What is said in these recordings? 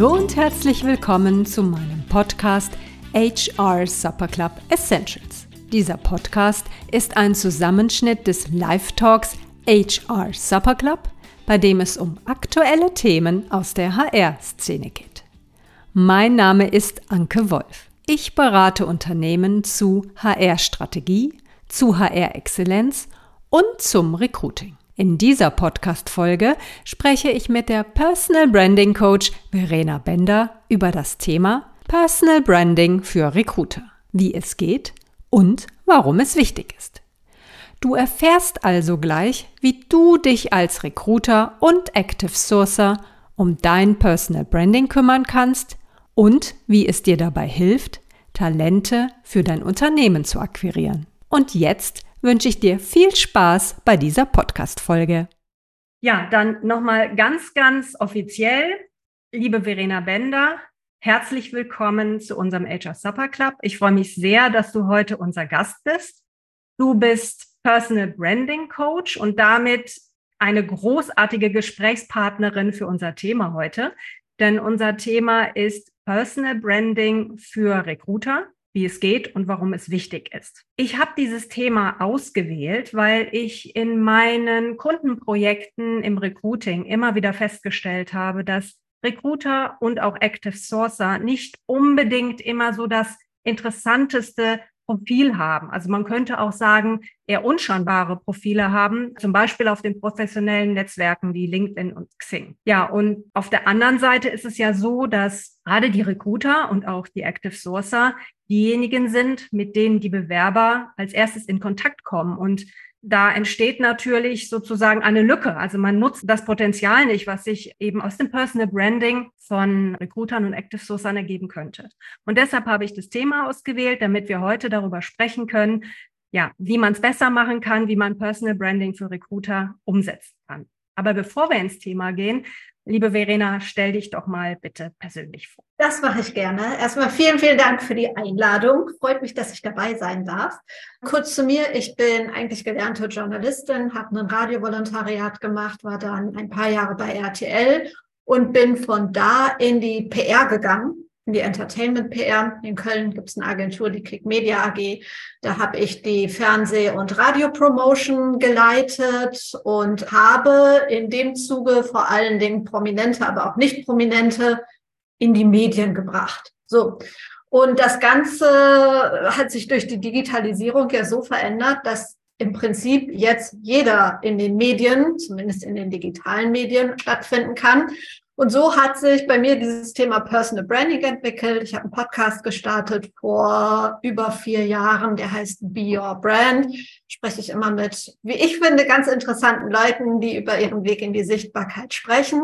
Hallo und herzlich willkommen zu meinem Podcast HR Supper Club Essentials. Dieser Podcast ist ein Zusammenschnitt des Live-Talks HR Supper Club, bei dem es um aktuelle Themen aus der HR-Szene geht. Mein Name ist Anke Wolf. Ich berate Unternehmen zu HR-Strategie, zu HR-Exzellenz und zum Recruiting. In dieser Podcast-Folge spreche ich mit der Personal Branding Coach Verena Bender über das Thema Personal Branding für Recruiter, wie es geht und warum es wichtig ist. Du erfährst also gleich, wie du dich als Recruiter und Active Sourcer um dein Personal Branding kümmern kannst und wie es dir dabei hilft, Talente für dein Unternehmen zu akquirieren. Und jetzt wünsche ich dir viel Spaß bei dieser Podcast-Folge. Ja, dann nochmal ganz, ganz offiziell, liebe Verena Bender, herzlich willkommen zu unserem HR Supper Club. Ich freue mich sehr, dass du heute unser Gast bist. Du bist Personal Branding Coach und damit eine großartige Gesprächspartnerin für unser Thema heute. Denn unser Thema ist Personal Branding für Recruiter wie es geht und warum es wichtig ist. Ich habe dieses Thema ausgewählt, weil ich in meinen Kundenprojekten im Recruiting immer wieder festgestellt habe, dass Recruiter und auch Active Sourcer nicht unbedingt immer so das interessanteste Profil haben. Also man könnte auch sagen, eher unscheinbare Profile haben, zum Beispiel auf den professionellen Netzwerken wie LinkedIn und Xing. Ja, und auf der anderen Seite ist es ja so, dass gerade die Recruiter und auch die Active Sourcer diejenigen sind, mit denen die Bewerber als erstes in Kontakt kommen und da entsteht natürlich sozusagen eine Lücke. Also man nutzt das Potenzial nicht, was sich eben aus dem Personal Branding von Recruitern und Active Sourcern ergeben könnte. Und deshalb habe ich das Thema ausgewählt, damit wir heute darüber sprechen können, ja, wie man es besser machen kann, wie man Personal Branding für Recruiter umsetzen kann. Aber bevor wir ins Thema gehen, Liebe Verena, stell dich doch mal bitte persönlich vor. Das mache ich gerne. Erstmal vielen, vielen Dank für die Einladung. Freut mich, dass ich dabei sein darf. Kurz zu mir. Ich bin eigentlich gelernte Journalistin, habe ein Radiovolontariat gemacht, war dann ein paar Jahre bei RTL und bin von da in die PR gegangen die Entertainment PR. In Köln gibt es eine Agentur, die Click Media AG. Da habe ich die Fernseh- und Radiopromotion geleitet und habe in dem Zuge vor allen Dingen Prominente, aber auch nicht Prominente in die Medien gebracht. So. Und das Ganze hat sich durch die Digitalisierung ja so verändert, dass im Prinzip jetzt jeder in den Medien, zumindest in den digitalen Medien, stattfinden kann. Und so hat sich bei mir dieses Thema Personal Branding entwickelt. Ich habe einen Podcast gestartet vor über vier Jahren, der heißt Be Your Brand. Spreche ich immer mit, wie ich finde, ganz interessanten Leuten, die über ihren Weg in die Sichtbarkeit sprechen.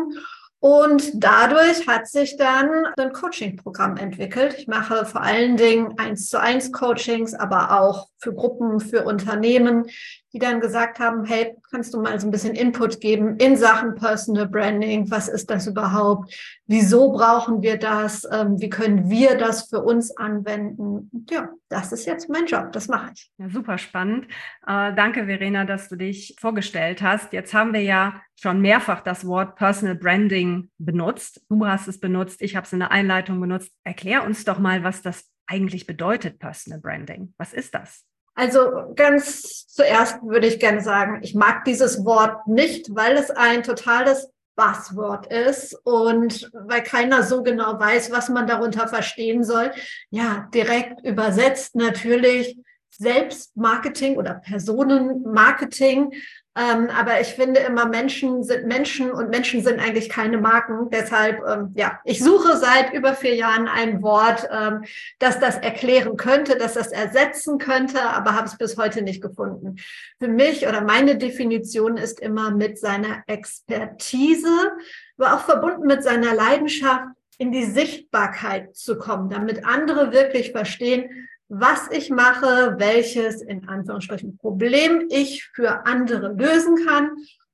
Und dadurch hat sich dann ein Coaching-Programm entwickelt. Ich mache vor allen Dingen eins zu eins Coachings, aber auch für Gruppen, für Unternehmen, die dann gesagt haben, hey, kannst du mal so ein bisschen Input geben in Sachen Personal Branding? Was ist das überhaupt? Wieso brauchen wir das? Ähm, wie können wir das für uns anwenden? Ja, das ist jetzt mein Job. Das mache ich. Ja, super spannend. Äh, danke, Verena, dass du dich vorgestellt hast. Jetzt haben wir ja schon mehrfach das Wort Personal Branding benutzt. Du hast es benutzt, ich habe es in der Einleitung benutzt. Erklär uns doch mal, was das eigentlich bedeutet, Personal Branding. Was ist das? Also ganz zuerst würde ich gerne sagen, ich mag dieses Wort nicht, weil es ein totales Buzzword ist und weil keiner so genau weiß, was man darunter verstehen soll. Ja, direkt übersetzt natürlich Selbstmarketing oder Personenmarketing. Ähm, aber ich finde immer, Menschen sind Menschen und Menschen sind eigentlich keine Marken. Deshalb, ähm, ja, ich suche seit über vier Jahren ein Wort, ähm, das das erklären könnte, das das ersetzen könnte, aber habe es bis heute nicht gefunden. Für mich oder meine Definition ist immer mit seiner Expertise, aber auch verbunden mit seiner Leidenschaft in die Sichtbarkeit zu kommen, damit andere wirklich verstehen, was ich mache, welches in Anführungsstrichen Problem ich für andere lösen kann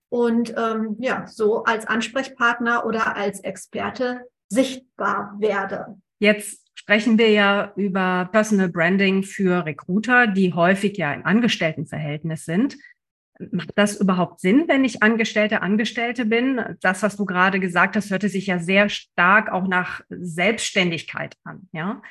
und ähm, ja, so als Ansprechpartner oder als Experte sichtbar werde. Jetzt sprechen wir ja über Personal Branding für Recruiter, die häufig ja im Angestelltenverhältnis sind. Macht das überhaupt Sinn, wenn ich Angestellte, Angestellte bin? Das, was du gerade gesagt hast, hörte sich ja sehr stark auch nach Selbstständigkeit an. Ja,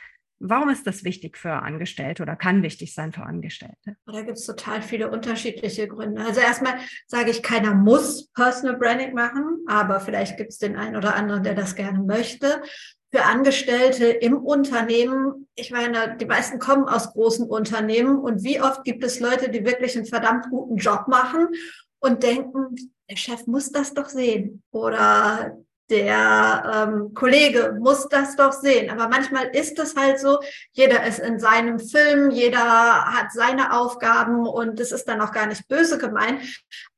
Warum ist das wichtig für Angestellte oder kann wichtig sein für Angestellte? Da gibt es total viele unterschiedliche Gründe. Also erstmal sage ich, keiner muss Personal Branding machen, aber vielleicht gibt es den einen oder anderen, der das gerne möchte. Für Angestellte im Unternehmen, ich meine, die meisten kommen aus großen Unternehmen und wie oft gibt es Leute, die wirklich einen verdammt guten Job machen und denken, der Chef muss das doch sehen oder der ähm, Kollege muss das doch sehen. Aber manchmal ist es halt so, jeder ist in seinem Film, jeder hat seine Aufgaben und es ist dann auch gar nicht böse gemeint.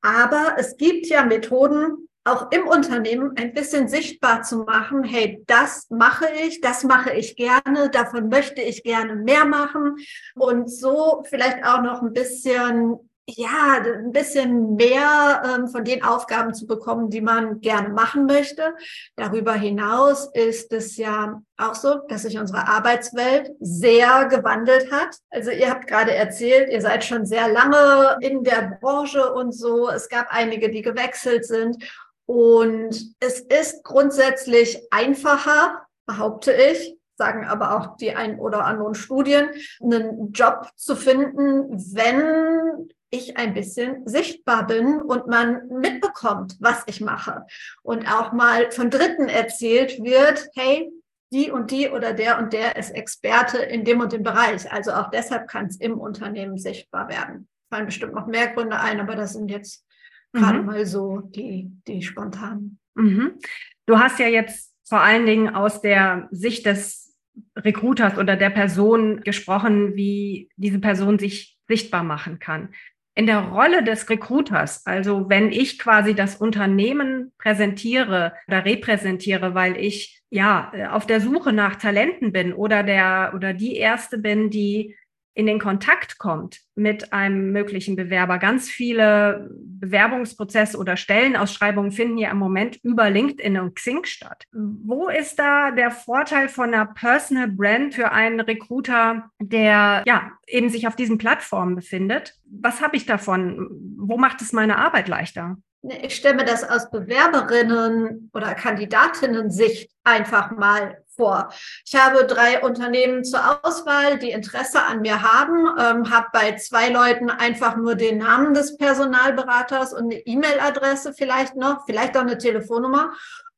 Aber es gibt ja Methoden, auch im Unternehmen ein bisschen sichtbar zu machen, hey, das mache ich, das mache ich gerne, davon möchte ich gerne mehr machen und so vielleicht auch noch ein bisschen ja, ein bisschen mehr ähm, von den Aufgaben zu bekommen, die man gerne machen möchte. Darüber hinaus ist es ja auch so, dass sich unsere Arbeitswelt sehr gewandelt hat. Also ihr habt gerade erzählt, ihr seid schon sehr lange in der Branche und so. Es gab einige, die gewechselt sind. Und es ist grundsätzlich einfacher, behaupte ich, sagen aber auch die ein oder anderen Studien, einen Job zu finden, wenn ich ein bisschen sichtbar bin und man mitbekommt, was ich mache. Und auch mal von Dritten erzählt wird, hey, die und die oder der und der ist Experte in dem und dem Bereich. Also auch deshalb kann es im Unternehmen sichtbar werden. Fallen bestimmt noch mehr Gründe ein, aber das sind jetzt mhm. gerade mal so die, die spontanen. Mhm. Du hast ja jetzt vor allen Dingen aus der Sicht des Recruiters oder der Person gesprochen, wie diese Person sich sichtbar machen kann in der Rolle des Recruiters, also wenn ich quasi das Unternehmen präsentiere oder repräsentiere, weil ich ja auf der Suche nach Talenten bin oder der oder die erste bin, die in den Kontakt kommt mit einem möglichen Bewerber. Ganz viele Bewerbungsprozesse oder Stellenausschreibungen finden ja im Moment über LinkedIn und Xing statt. Wo ist da der Vorteil von einer Personal Brand für einen Recruiter, der ja eben sich auf diesen Plattformen befindet? Was habe ich davon? Wo macht es meine Arbeit leichter? Ich stelle mir das aus Bewerberinnen oder Kandidatinnen Sicht einfach mal vor. Ich habe drei Unternehmen zur Auswahl, die Interesse an mir haben, ähm, habe bei zwei Leuten einfach nur den Namen des Personalberaters und eine E-Mail-Adresse vielleicht noch, vielleicht auch eine Telefonnummer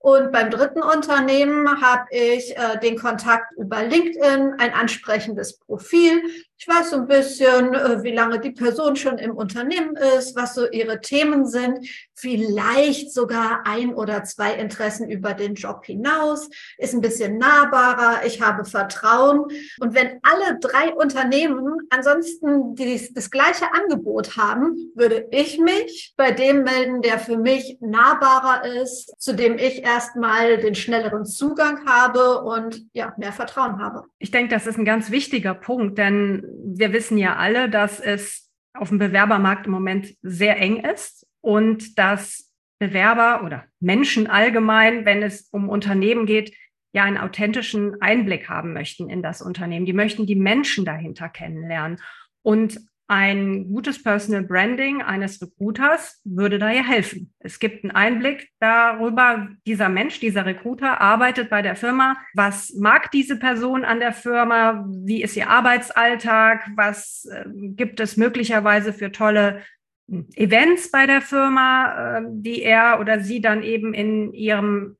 und beim dritten Unternehmen habe ich äh, den Kontakt über LinkedIn, ein ansprechendes Profil. Ich weiß so ein bisschen, äh, wie lange die Person schon im Unternehmen ist, was so ihre Themen sind, vielleicht sogar ein oder zwei Interessen über den Job hinaus, ist ein bisschen nahbarer, ich habe Vertrauen. Und wenn alle drei Unternehmen ansonsten die, das gleiche Angebot haben, würde ich mich bei dem melden, der für mich nahbarer ist, zu dem ich erstmal den schnelleren Zugang habe und ja, mehr Vertrauen habe. Ich denke, das ist ein ganz wichtiger Punkt, denn wir wissen ja alle, dass es auf dem Bewerbermarkt im Moment sehr eng ist und dass Bewerber oder Menschen allgemein, wenn es um Unternehmen geht, ja einen authentischen Einblick haben möchten in das Unternehmen. Die möchten die Menschen dahinter kennenlernen. Und ein gutes Personal Branding eines Recruiters würde da ja helfen. Es gibt einen Einblick darüber, dieser Mensch, dieser Recruiter arbeitet bei der Firma. Was mag diese Person an der Firma? Wie ist ihr Arbeitsalltag? Was äh, gibt es möglicherweise für tolle hm, Events bei der Firma, äh, die er oder sie dann eben in ihrem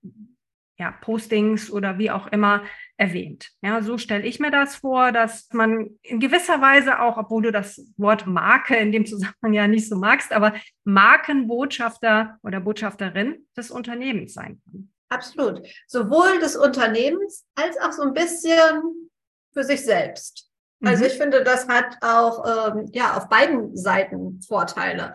ja, Postings oder wie auch immer erwähnt. Ja, so stelle ich mir das vor, dass man in gewisser Weise auch, obwohl du das Wort Marke in dem Zusammenhang ja nicht so magst, aber Markenbotschafter oder Botschafterin des Unternehmens sein kann. Absolut. Sowohl des Unternehmens als auch so ein bisschen für sich selbst. Also mhm. ich finde, das hat auch ähm, ja auf beiden Seiten Vorteile.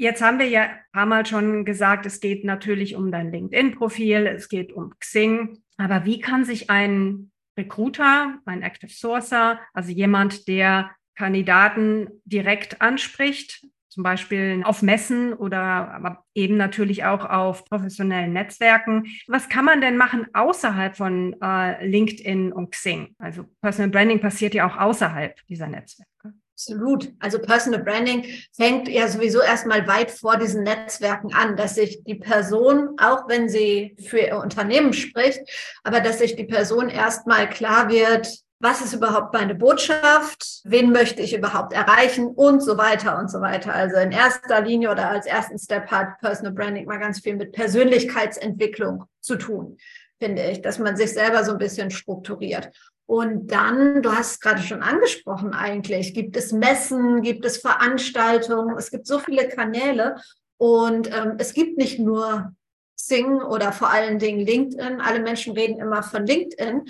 Jetzt haben wir ja ein paar Mal schon gesagt, es geht natürlich um dein LinkedIn-Profil, es geht um Xing. Aber wie kann sich ein Recruiter, ein Active Sourcer, also jemand, der Kandidaten direkt anspricht, zum Beispiel auf Messen oder eben natürlich auch auf professionellen Netzwerken. Was kann man denn machen außerhalb von äh, LinkedIn und Xing? Also Personal Branding passiert ja auch außerhalb dieser Netzwerke. Absolut. Also Personal Branding fängt ja sowieso erstmal weit vor diesen Netzwerken an, dass sich die Person, auch wenn sie für ihr Unternehmen spricht, aber dass sich die Person erstmal klar wird, was ist überhaupt meine Botschaft, wen möchte ich überhaupt erreichen und so weiter und so weiter. Also in erster Linie oder als ersten Step hat Personal Branding mal ganz viel mit Persönlichkeitsentwicklung zu tun, finde ich, dass man sich selber so ein bisschen strukturiert. Und dann, du hast es gerade schon angesprochen eigentlich, gibt es Messen, gibt es Veranstaltungen, es gibt so viele Kanäle und ähm, es gibt nicht nur Sing oder vor allen Dingen LinkedIn. Alle Menschen reden immer von LinkedIn,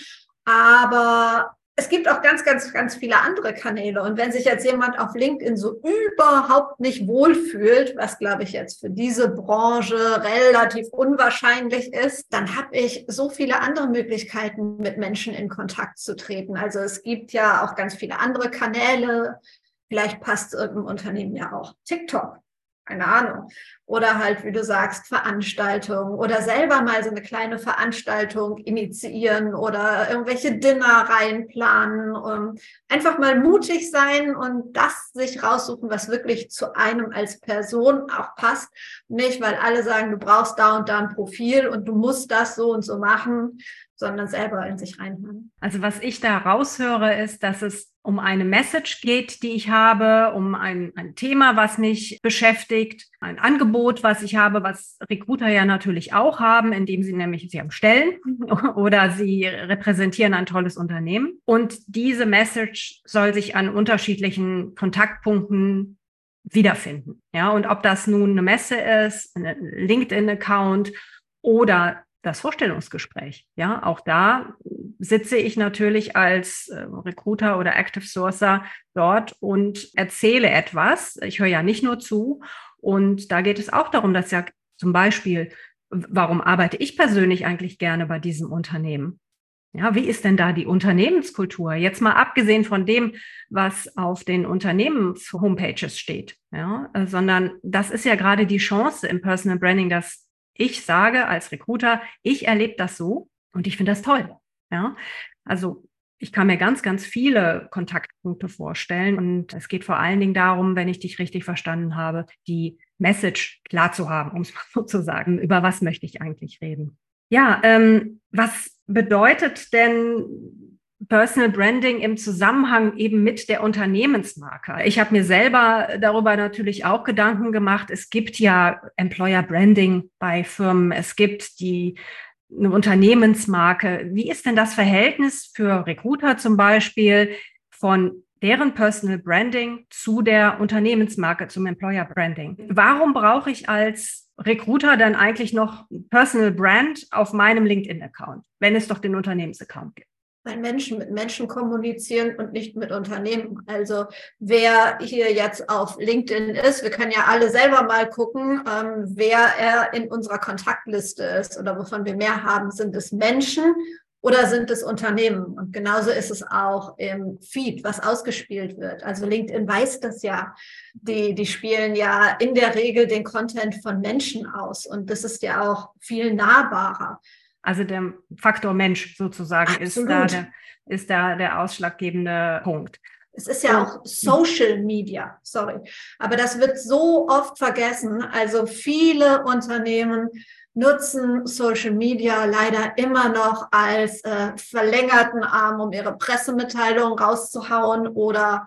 aber es gibt auch ganz, ganz, ganz viele andere Kanäle. Und wenn sich jetzt jemand auf LinkedIn so überhaupt nicht wohlfühlt, was glaube ich jetzt für diese Branche relativ unwahrscheinlich ist, dann habe ich so viele andere Möglichkeiten, mit Menschen in Kontakt zu treten. Also es gibt ja auch ganz viele andere Kanäle. Vielleicht passt irgendeinem Unternehmen ja auch TikTok keine Ahnung. Oder halt, wie du sagst, Veranstaltungen oder selber mal so eine kleine Veranstaltung initiieren oder irgendwelche Dinner reinplanen. Und einfach mal mutig sein und das sich raussuchen, was wirklich zu einem als Person auch passt. Nicht, weil alle sagen, du brauchst da und da ein Profil und du musst das so und so machen, sondern selber in sich reinhören. Also was ich da raushöre, ist, dass es um eine Message geht, die ich habe, um ein, ein Thema, was mich beschäftigt, ein Angebot, was ich habe, was Recruiter ja natürlich auch haben, indem sie nämlich, sie haben Stellen oder sie repräsentieren ein tolles Unternehmen. Und diese Message soll sich an unterschiedlichen Kontaktpunkten wiederfinden. Ja, und ob das nun eine Messe ist, ein LinkedIn-Account oder das Vorstellungsgespräch. Ja, auch da sitze ich natürlich als äh, Recruiter oder Active Sourcer dort und erzähle etwas. Ich höre ja nicht nur zu. Und da geht es auch darum, dass ja zum Beispiel, warum arbeite ich persönlich eigentlich gerne bei diesem Unternehmen? Ja, wie ist denn da die Unternehmenskultur? Jetzt mal abgesehen von dem, was auf den Unternehmens-Homepages steht, ja, äh, sondern das ist ja gerade die Chance im Personal Branding, dass ich sage als Recruiter, ich erlebe das so und ich finde das toll. Ja, also ich kann mir ganz, ganz viele Kontaktpunkte vorstellen und es geht vor allen Dingen darum, wenn ich dich richtig verstanden habe, die Message klar zu haben, um es mal so zu sagen. Über was möchte ich eigentlich reden? Ja, ähm, was bedeutet denn Personal Branding im Zusammenhang eben mit der Unternehmensmarke. Ich habe mir selber darüber natürlich auch Gedanken gemacht. Es gibt ja Employer Branding bei Firmen. Es gibt die eine Unternehmensmarke. Wie ist denn das Verhältnis für Recruiter zum Beispiel von deren Personal Branding zu der Unternehmensmarke, zum Employer Branding? Warum brauche ich als Recruiter dann eigentlich noch Personal Brand auf meinem LinkedIn-Account, wenn es doch den Unternehmensaccount gibt? Weil Menschen mit Menschen kommunizieren und nicht mit Unternehmen. Also wer hier jetzt auf LinkedIn ist, wir können ja alle selber mal gucken, ähm, wer er in unserer Kontaktliste ist oder wovon wir mehr haben. Sind es Menschen oder sind es Unternehmen? Und genauso ist es auch im Feed, was ausgespielt wird. Also LinkedIn weiß das ja. Die, die spielen ja in der Regel den Content von Menschen aus. Und das ist ja auch viel nahbarer. Also der Faktor Mensch sozusagen ist da, der, ist da der ausschlaggebende Punkt. Es ist ja auch Social Media, sorry. Aber das wird so oft vergessen. Also viele Unternehmen nutzen Social Media leider immer noch als äh, verlängerten Arm, um ihre Pressemitteilungen rauszuhauen oder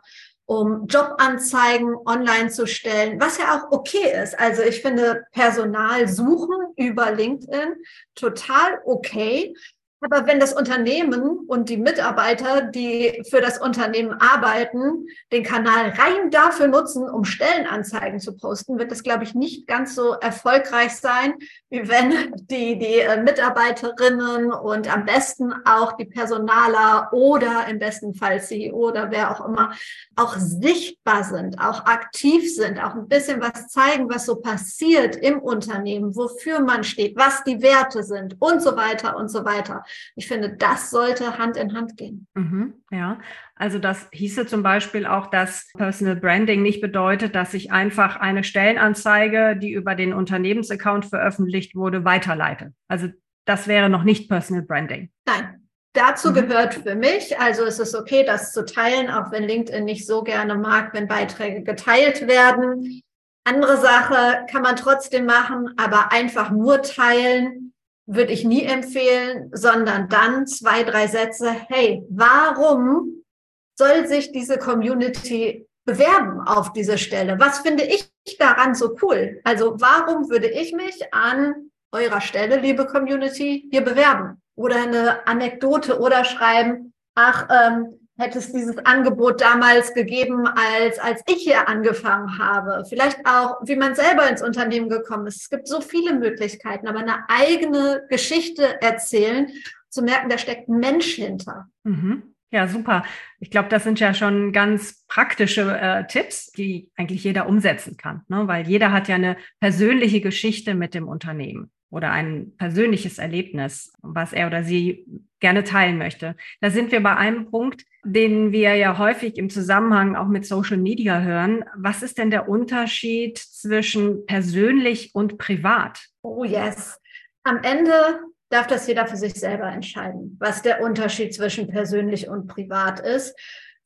um Jobanzeigen online zu stellen, was ja auch okay ist. Also ich finde Personal suchen über LinkedIn total okay. Aber wenn das Unternehmen und die Mitarbeiter, die für das Unternehmen arbeiten, den Kanal rein dafür nutzen, um Stellenanzeigen zu posten, wird das, glaube ich, nicht ganz so erfolgreich sein, wie wenn die, die äh, Mitarbeiterinnen und am besten auch die Personaler oder im besten Fall CEO oder wer auch immer auch sichtbar sind, auch aktiv sind, auch ein bisschen was zeigen, was so passiert im Unternehmen, wofür man steht, was die Werte sind und so weiter und so weiter. Ich finde, das sollte Hand in Hand gehen. Mhm, ja, also das hieße zum Beispiel auch, dass Personal Branding nicht bedeutet, dass ich einfach eine Stellenanzeige, die über den Unternehmensaccount veröffentlicht wurde, weiterleite. Also das wäre noch nicht Personal Branding. Nein, Dazu mhm. gehört für mich, also es ist okay, das zu teilen, auch wenn LinkedIn nicht so gerne mag, wenn Beiträge geteilt werden. Andere Sache kann man trotzdem machen, aber einfach nur teilen würde ich nie empfehlen, sondern dann zwei, drei Sätze. Hey, warum soll sich diese Community bewerben auf diese Stelle? Was finde ich daran so cool? Also warum würde ich mich an eurer Stelle, liebe Community, hier bewerben? Oder eine Anekdote oder schreiben, ach, ähm, hätte es dieses Angebot damals gegeben, als, als ich hier angefangen habe. Vielleicht auch, wie man selber ins Unternehmen gekommen ist. Es gibt so viele Möglichkeiten, aber eine eigene Geschichte erzählen, zu merken, da steckt ein Mensch hinter. Mhm. Ja, super. Ich glaube, das sind ja schon ganz praktische äh, Tipps, die eigentlich jeder umsetzen kann, ne? weil jeder hat ja eine persönliche Geschichte mit dem Unternehmen oder ein persönliches Erlebnis, was er oder sie gerne teilen möchte. Da sind wir bei einem Punkt, den wir ja häufig im Zusammenhang auch mit Social Media hören. Was ist denn der Unterschied zwischen persönlich und privat? Oh yes. Am Ende darf das jeder für sich selber entscheiden, was der Unterschied zwischen persönlich und privat ist.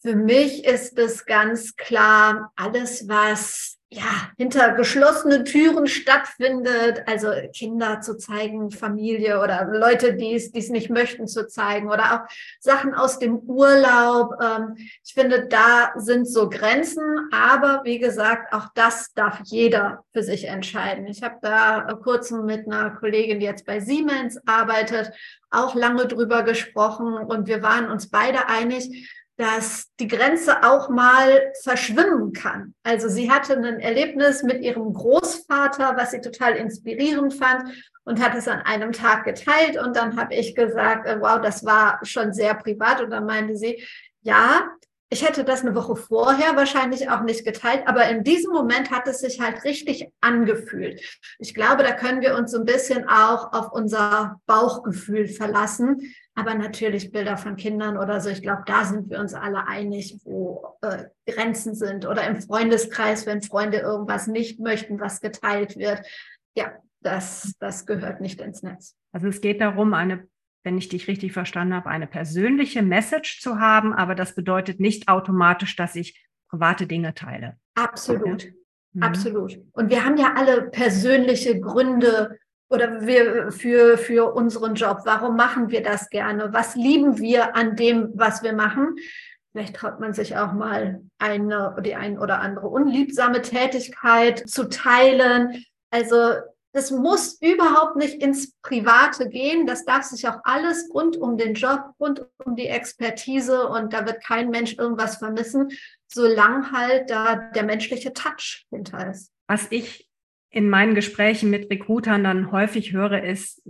Für mich ist es ganz klar, alles, was ja, hinter geschlossenen Türen stattfindet, also Kinder zu zeigen, Familie oder Leute, die es, die es nicht möchten, zu zeigen oder auch Sachen aus dem Urlaub. Ähm, ich finde, da sind so Grenzen, aber wie gesagt, auch das darf jeder für sich entscheiden. Ich habe da kurz mit einer Kollegin, die jetzt bei Siemens arbeitet, auch lange drüber gesprochen und wir waren uns beide einig, dass die Grenze auch mal verschwimmen kann. Also sie hatte ein Erlebnis mit ihrem Großvater, was sie total inspirierend fand und hat es an einem Tag geteilt. Und dann habe ich gesagt, äh, wow, das war schon sehr privat. Und dann meinte sie, ja, ich hätte das eine Woche vorher wahrscheinlich auch nicht geteilt, aber in diesem Moment hat es sich halt richtig angefühlt. Ich glaube, da können wir uns so ein bisschen auch auf unser Bauchgefühl verlassen. Aber natürlich Bilder von Kindern oder so, ich glaube, da sind wir uns alle einig, wo äh, Grenzen sind. Oder im Freundeskreis, wenn Freunde irgendwas nicht möchten, was geteilt wird. Ja, das, das gehört nicht ins Netz. Also es geht darum, eine, wenn ich dich richtig verstanden habe, eine persönliche Message zu haben, aber das bedeutet nicht automatisch, dass ich private Dinge teile. Absolut. Ja. Mhm. Absolut. Und wir haben ja alle persönliche Gründe, oder wir für, für unseren Job? Warum machen wir das gerne? Was lieben wir an dem, was wir machen? Vielleicht traut man sich auch mal eine, die ein oder andere unliebsame Tätigkeit zu teilen. Also das muss überhaupt nicht ins Private gehen. Das darf sich auch alles rund um den Job, rund um die Expertise und da wird kein Mensch irgendwas vermissen, solange halt da der menschliche Touch hinter ist. Was ich in meinen Gesprächen mit Recruitern dann häufig höre, ist,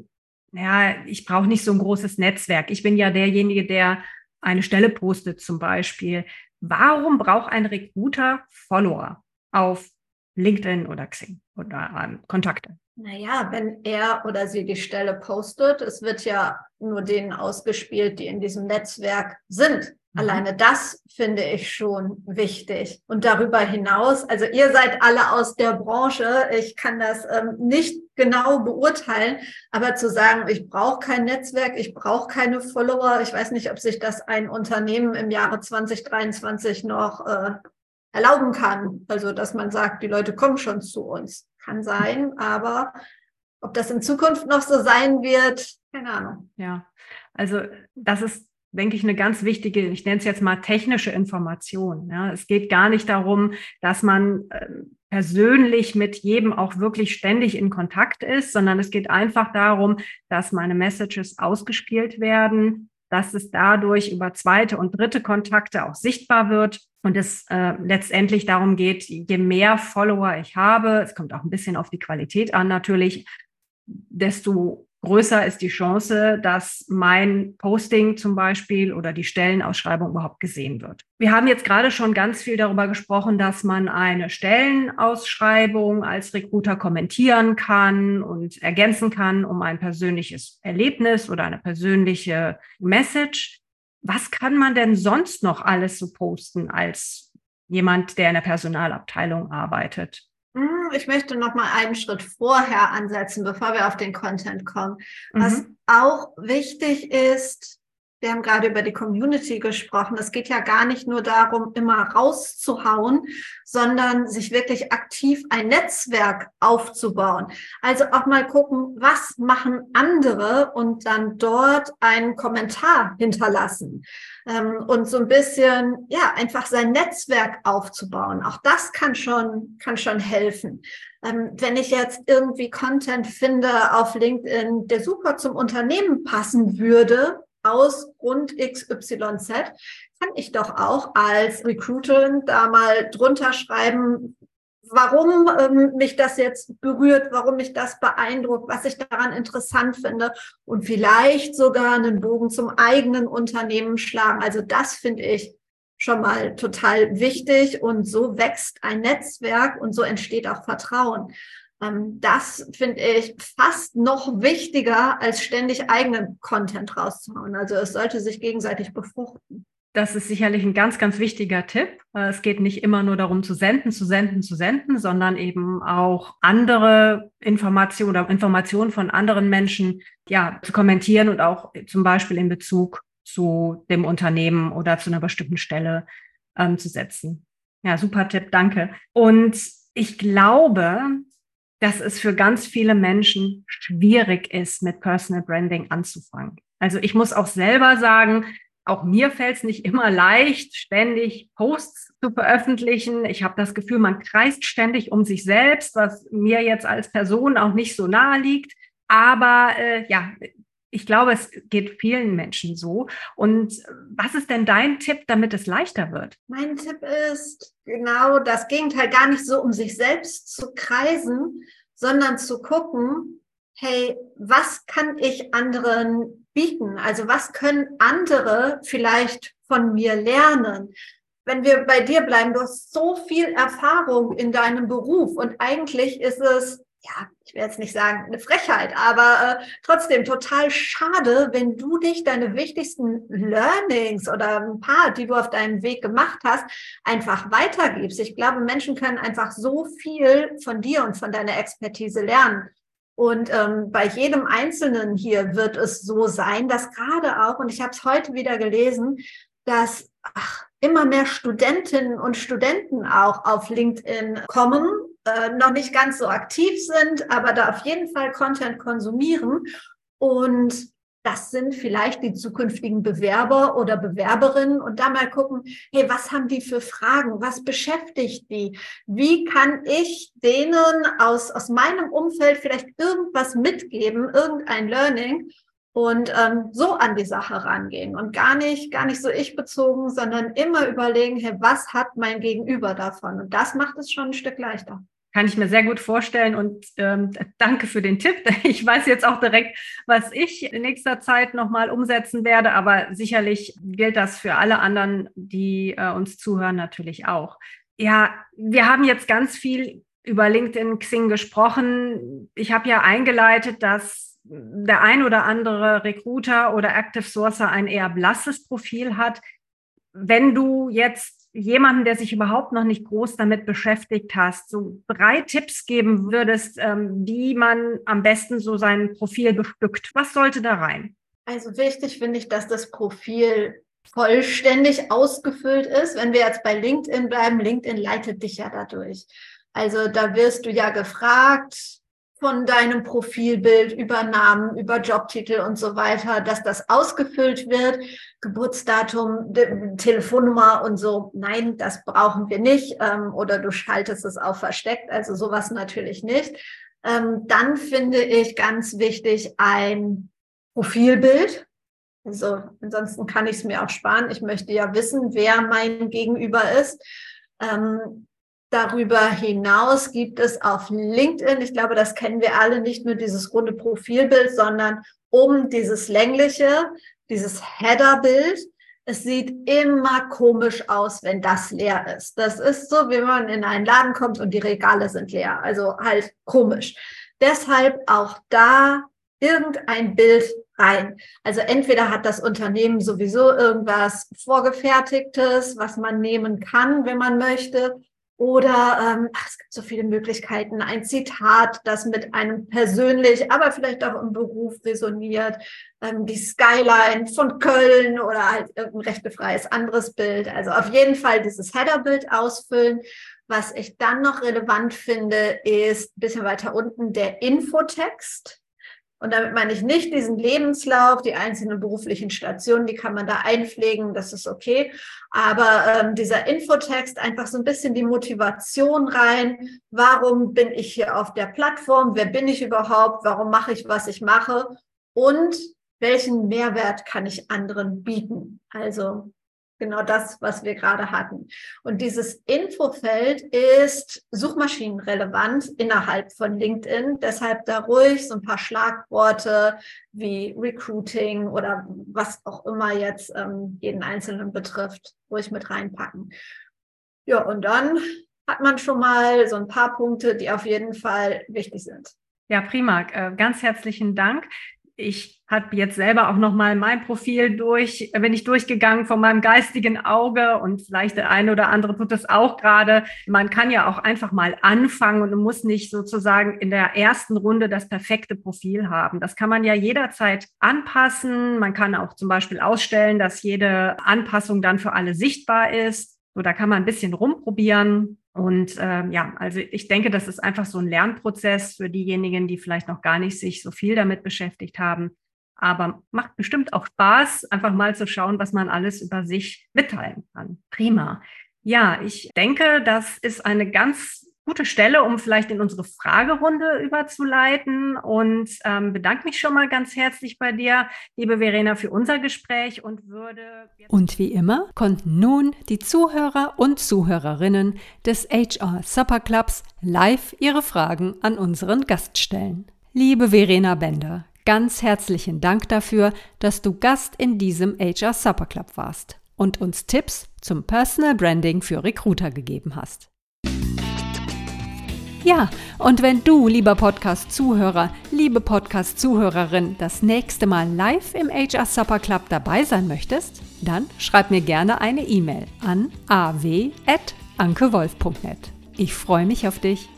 ja, ich brauche nicht so ein großes Netzwerk. Ich bin ja derjenige, der eine Stelle postet zum Beispiel. Warum braucht ein Recruiter Follower auf LinkedIn oder Xing oder ähm, Kontakte? Naja, wenn er oder sie die Stelle postet, es wird ja nur denen ausgespielt, die in diesem Netzwerk sind. Mhm. Alleine das finde ich schon wichtig. Und darüber hinaus, also ihr seid alle aus der Branche, ich kann das ähm, nicht genau beurteilen, aber zu sagen, ich brauche kein Netzwerk, ich brauche keine Follower, ich weiß nicht, ob sich das ein Unternehmen im Jahre 2023 noch äh, erlauben kann. Also, dass man sagt, die Leute kommen schon zu uns. Kann sein, aber ob das in Zukunft noch so sein wird, keine Ahnung. Ja, also das ist denke ich, eine ganz wichtige, ich nenne es jetzt mal technische Information. Ja, es geht gar nicht darum, dass man äh, persönlich mit jedem auch wirklich ständig in Kontakt ist, sondern es geht einfach darum, dass meine Messages ausgespielt werden, dass es dadurch über zweite und dritte Kontakte auch sichtbar wird und es äh, letztendlich darum geht, je mehr Follower ich habe, es kommt auch ein bisschen auf die Qualität an natürlich, desto größer ist die Chance, dass mein Posting zum Beispiel oder die Stellenausschreibung überhaupt gesehen wird. Wir haben jetzt gerade schon ganz viel darüber gesprochen, dass man eine Stellenausschreibung als Recruiter kommentieren kann und ergänzen kann um ein persönliches Erlebnis oder eine persönliche Message. Was kann man denn sonst noch alles so posten als jemand, der in der Personalabteilung arbeitet? Ich möchte noch mal einen Schritt vorher ansetzen, bevor wir auf den Content kommen. Was mhm. auch wichtig ist, Wir haben gerade über die Community gesprochen. Es geht ja gar nicht nur darum, immer rauszuhauen, sondern sich wirklich aktiv ein Netzwerk aufzubauen. Also auch mal gucken, was machen andere und dann dort einen Kommentar hinterlassen ähm, und so ein bisschen, ja, einfach sein Netzwerk aufzubauen. Auch das kann schon, kann schon helfen. Ähm, wenn ich jetzt irgendwie Content finde auf LinkedIn, der super zum Unternehmen passen würde, aus Grund XYZ, kann ich doch auch als Recruiterin da mal drunter schreiben, warum ähm, mich das jetzt berührt, warum mich das beeindruckt, was ich daran interessant finde und vielleicht sogar einen Bogen zum eigenen Unternehmen schlagen. Also das finde ich schon mal total wichtig und so wächst ein Netzwerk und so entsteht auch Vertrauen. Ähm, das finde ich fast noch wichtiger, als ständig eigenen Content rauszuhauen. Also es sollte sich gegenseitig befruchten. Das ist sicherlich ein ganz, ganz wichtiger Tipp. Äh, es geht nicht immer nur darum zu senden, zu senden, zu senden, sondern eben auch andere Informationen oder Informationen von anderen Menschen ja, zu kommentieren und auch zum Beispiel in Bezug zu dem Unternehmen oder zu einer bestimmten Stelle ähm, zu setzen. Ja, super Tipp, danke. Und ich glaube, dass es für ganz viele Menschen schwierig ist, mit Personal Branding anzufangen. Also ich muss auch selber sagen, auch mir fällt es nicht immer leicht, ständig Posts zu veröffentlichen. Ich habe das Gefühl, man kreist ständig um sich selbst, was mir jetzt als Person auch nicht so nahe liegt. Aber äh, ja, ich glaube, es geht vielen Menschen so. Und was ist denn dein Tipp, damit es leichter wird? Mein Tipp ist genau das Gegenteil, gar nicht so um sich selbst zu kreisen, sondern zu gucken, hey, was kann ich anderen bieten? Also was können andere vielleicht von mir lernen? Wenn wir bei dir bleiben, du hast so viel Erfahrung in deinem Beruf und eigentlich ist es, ja, ich will jetzt nicht sagen eine Frechheit, aber äh, trotzdem total schade, wenn du dich deine wichtigsten Learnings oder ein paar, die du auf deinem Weg gemacht hast, einfach weitergibst. Ich glaube, Menschen können einfach so viel von dir und von deiner Expertise lernen. Und ähm, bei jedem Einzelnen hier wird es so sein, dass gerade auch, und ich habe es heute wieder gelesen, dass ach, immer mehr Studentinnen und Studenten auch auf LinkedIn kommen, äh, noch nicht ganz so aktiv sind, aber da auf jeden Fall Content konsumieren und das sind vielleicht die zukünftigen Bewerber oder Bewerberinnen und da mal gucken, hey, was haben die für Fragen? Was beschäftigt die? Wie kann ich denen aus, aus meinem Umfeld vielleicht irgendwas mitgeben, irgendein Learning? Und ähm, so an die Sache rangehen und gar nicht, gar nicht so ich bezogen, sondern immer überlegen, hey, was hat mein Gegenüber davon? Und das macht es schon ein Stück leichter. Kann ich mir sehr gut vorstellen und ähm, danke für den Tipp. Ich weiß jetzt auch direkt, was ich in nächster Zeit nochmal umsetzen werde, aber sicherlich gilt das für alle anderen, die äh, uns zuhören, natürlich auch. Ja, wir haben jetzt ganz viel über LinkedIn Xing gesprochen. Ich habe ja eingeleitet, dass der ein oder andere Recruiter oder Active Sourcer ein eher blasses Profil hat. Wenn du jetzt jemanden, der sich überhaupt noch nicht groß damit beschäftigt hast, so drei Tipps geben würdest, ähm, wie man am besten so sein Profil bestückt. Was sollte da rein? Also wichtig finde ich, dass das Profil vollständig ausgefüllt ist. Wenn wir jetzt bei LinkedIn bleiben, LinkedIn leitet dich ja dadurch. Also da wirst du ja gefragt, von deinem Profilbild über Namen, über Jobtitel und so weiter, dass das ausgefüllt wird, Geburtsdatum, Telefonnummer und so. Nein, das brauchen wir nicht. Ähm, oder du schaltest es auf versteckt, also sowas natürlich nicht. Ähm, dann finde ich ganz wichtig ein Profilbild. Also ansonsten kann ich es mir auch sparen. Ich möchte ja wissen, wer mein Gegenüber ist. Ähm, Darüber hinaus gibt es auf LinkedIn, ich glaube, das kennen wir alle, nicht nur dieses runde Profilbild, sondern um dieses längliche, dieses Headerbild. Es sieht immer komisch aus, wenn das leer ist. Das ist so, wie man in einen Laden kommt und die Regale sind leer. Also halt komisch. Deshalb auch da irgendein Bild rein. Also entweder hat das Unternehmen sowieso irgendwas vorgefertigtes, was man nehmen kann, wenn man möchte, Oder ähm, ach, es gibt so viele Möglichkeiten. Ein Zitat, das mit einem persönlich, aber vielleicht auch im Beruf resoniert. Ähm, die Skyline von Köln oder halt irgendein rechtefreies anderes Bild. Also auf jeden Fall dieses Headerbild ausfüllen. Was ich dann noch relevant finde, ist ein bisschen weiter unten der Infotext. Und damit meine ich nicht diesen Lebenslauf, die einzelnen beruflichen Stationen, die kann man da einpflegen, das ist okay. Aber ähm, dieser Infotext, einfach so ein bisschen die Motivation rein. Warum bin ich hier auf der Plattform? Wer bin ich überhaupt? Warum mache ich, was ich mache? Und welchen Mehrwert kann ich anderen bieten? Also Genau das, was wir gerade hatten. Und dieses Infofeld ist suchmaschinenrelevant innerhalb von LinkedIn. Deshalb da ruhig so ein paar Schlagworte wie Recruiting oder was auch immer jetzt ähm, jeden Einzelnen betrifft, ruhig mit reinpacken. Ja, und dann hat man schon mal so ein paar Punkte, die auf jeden Fall wichtig sind. Ja, prima. Äh, ganz herzlichen Dank ich habe jetzt selber auch noch mal mein Profil durch, bin ich durchgegangen von meinem geistigen Auge und vielleicht der eine oder andere tut das auch gerade. Man kann ja auch einfach mal anfangen und muss nicht sozusagen in der ersten Runde das perfekte Profil haben. Das kann man ja jederzeit anpassen. Man kann auch zum Beispiel ausstellen, dass jede Anpassung dann für alle sichtbar ist. So, da kann man ein bisschen rumprobieren. Und ähm, ja, also ich denke, das ist einfach so ein Lernprozess für diejenigen, die vielleicht noch gar nicht sich so viel damit beschäftigt haben. Aber macht bestimmt auch Spaß, einfach mal zu schauen, was man alles über sich mitteilen kann. Prima. Ja, ich denke, das ist eine ganz gute Stelle, um vielleicht in unsere Fragerunde überzuleiten und ähm, bedanke mich schon mal ganz herzlich bei dir, liebe Verena, für unser Gespräch und würde. Und wie immer konnten nun die Zuhörer und Zuhörerinnen des HR Supper Clubs live ihre Fragen an unseren Gast stellen. Liebe Verena Bender, ganz herzlichen Dank dafür, dass du Gast in diesem HR Supper Club warst und uns Tipps zum Personal Branding für Recruiter gegeben hast. Ja, und wenn du, lieber Podcast-Zuhörer, liebe Podcast-Zuhörerin, das nächste Mal live im HR Supper Club dabei sein möchtest, dann schreib mir gerne eine E-Mail an aw.ankewolf.net. Ich freue mich auf dich.